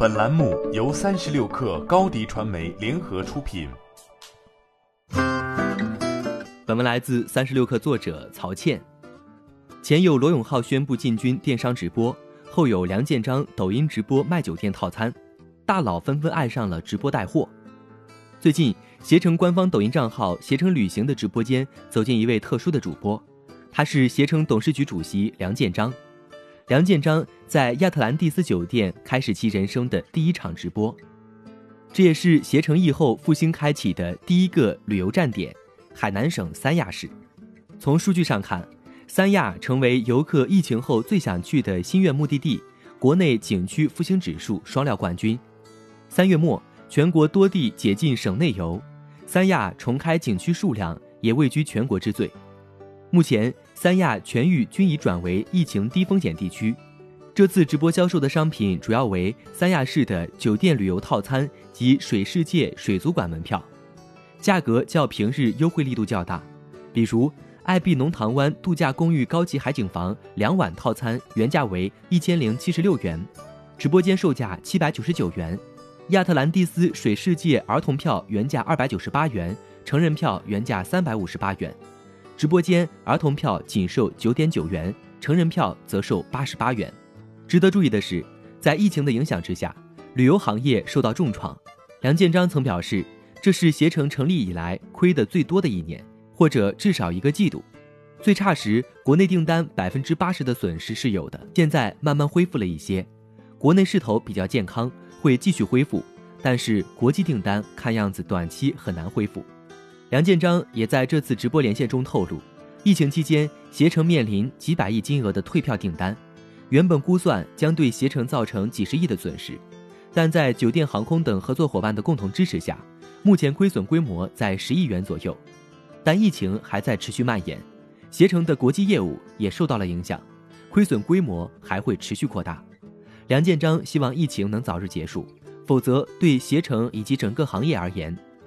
本栏目由三十六氪高低传媒联合出品。本文来自三十六氪作者曹倩。前有罗永浩宣布进军电商直播，后有梁建章抖音直播卖酒店套餐，大佬纷纷爱上了直播带货。最近，携程官方抖音账号“携程旅行”的直播间走进一位特殊的主播，他是携程董事局主席梁建章。梁建章在亚特兰蒂斯酒店开始其人生的第一场直播，这也是携程疫后复兴开启的第一个旅游站点——海南省三亚市。从数据上看，三亚成为游客疫情后最想去的心愿目的地，国内景区复兴指数双料冠军。三月末，全国多地解禁省内游，三亚重开景区数量也位居全国之最。目前，三亚全域均已转为疫情低风险地区。这次直播销售的商品主要为三亚市的酒店旅游套餐及水世界水族馆门票，价格较平日优惠力度较大。比如，爱碧农塘湾度假公寓高级海景房两晚套餐原价为一千零七十六元，直播间售价七百九十九元；亚特兰蒂斯水世界儿童票原价二百九十八元，成人票原价三百五十八元。直播间儿童票仅售九点九元，成人票则售八十八元。值得注意的是，在疫情的影响之下，旅游行业受到重创。梁建章曾表示，这是携程成立以来亏得最多的一年，或者至少一个季度。最差时，国内订单百分之八十的损失是有的，现在慢慢恢复了一些，国内势头比较健康，会继续恢复。但是国际订单看样子短期很难恢复。梁建章也在这次直播连线中透露，疫情期间携程面临几百亿金额的退票订单，原本估算将对携程造成几十亿的损失，但在酒店、航空等合作伙伴的共同支持下，目前亏损规模在十亿元左右。但疫情还在持续蔓延，携程的国际业务也受到了影响，亏损规模还会持续扩大。梁建章希望疫情能早日结束，否则对携程以及整个行业而言。